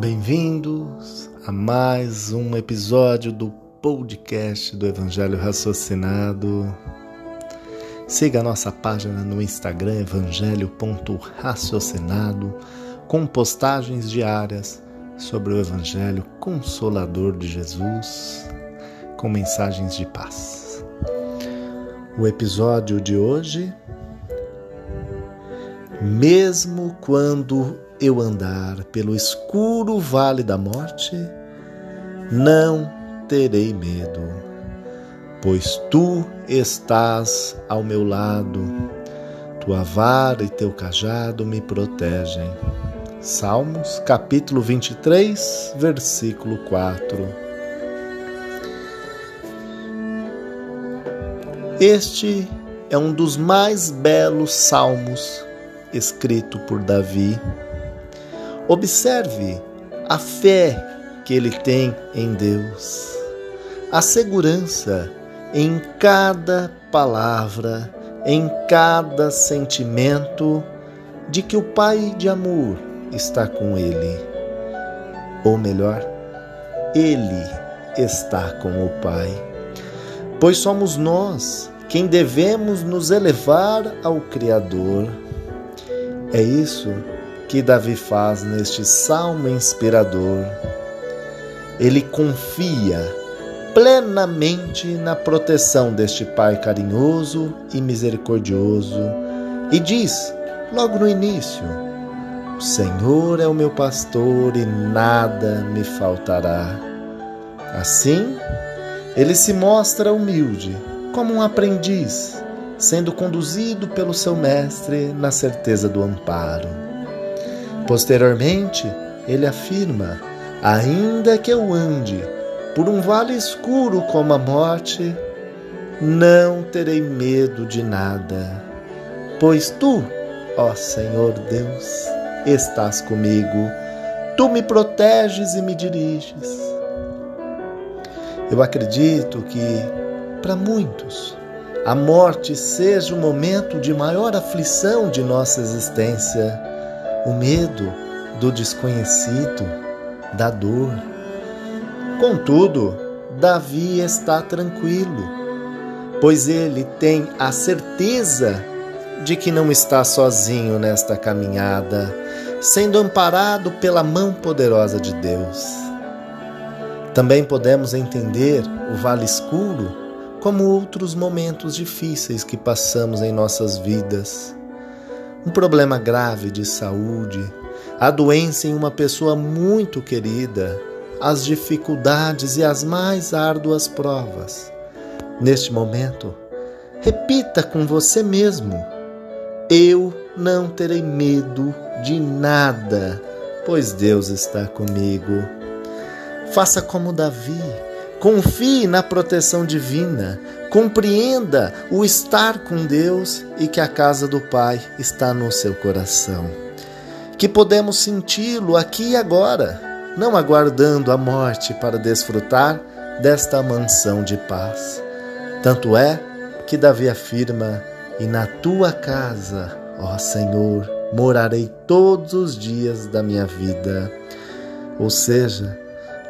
Bem-vindos a mais um episódio do podcast do Evangelho Raciocinado. Siga a nossa página no Instagram evangelho.raciocinado com postagens diárias sobre o Evangelho Consolador de Jesus, com mensagens de paz. O episódio de hoje, mesmo quando eu andar pelo escuro vale da morte, não terei medo, pois tu estás ao meu lado, tua vara e teu cajado me protegem. Salmos, capítulo 23, versículo 4. Este é um dos mais belos salmos escrito por Davi Observe a fé que ele tem em Deus, a segurança em cada palavra, em cada sentimento de que o Pai de amor está com ele. Ou melhor, ele está com o Pai. Pois somos nós quem devemos nos elevar ao Criador. É isso que Davi faz neste salmo inspirador. Ele confia plenamente na proteção deste Pai carinhoso e misericordioso e diz, logo no início: O Senhor é o meu pastor e nada me faltará. Assim, ele se mostra humilde, como um aprendiz, sendo conduzido pelo seu mestre na certeza do amparo. Posteriormente, ele afirma: Ainda que eu ande por um vale escuro como a morte, não terei medo de nada, pois tu, ó Senhor Deus, estás comigo, tu me proteges e me diriges. Eu acredito que, para muitos, a morte seja o momento de maior aflição de nossa existência o medo do desconhecido, da dor. Contudo, Davi está tranquilo, pois ele tem a certeza de que não está sozinho nesta caminhada, sendo amparado pela mão poderosa de Deus. Também podemos entender o vale escuro como outros momentos difíceis que passamos em nossas vidas um problema grave de saúde, a doença em uma pessoa muito querida, as dificuldades e as mais árduas provas. Neste momento, repita com você mesmo: Eu não terei medo de nada, pois Deus está comigo. Faça como Davi Confie na proteção divina, compreenda o estar com Deus e que a casa do Pai está no seu coração. Que podemos senti-lo aqui e agora, não aguardando a morte para desfrutar desta mansão de paz. Tanto é que Davi afirma: E na tua casa, ó Senhor, morarei todos os dias da minha vida. Ou seja,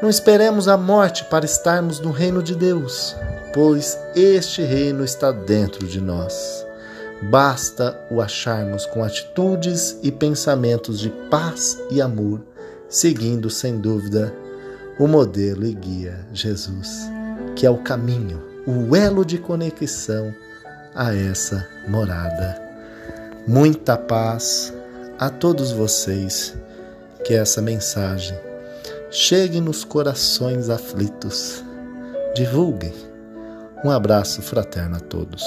não esperemos a morte para estarmos no reino de Deus, pois este reino está dentro de nós. Basta o acharmos com atitudes e pensamentos de paz e amor, seguindo sem dúvida o modelo e guia Jesus, que é o caminho, o elo de conexão a essa morada. Muita paz a todos vocês, que essa mensagem chegue nos corações aflitos. Divulguem. Um abraço fraterno a todos.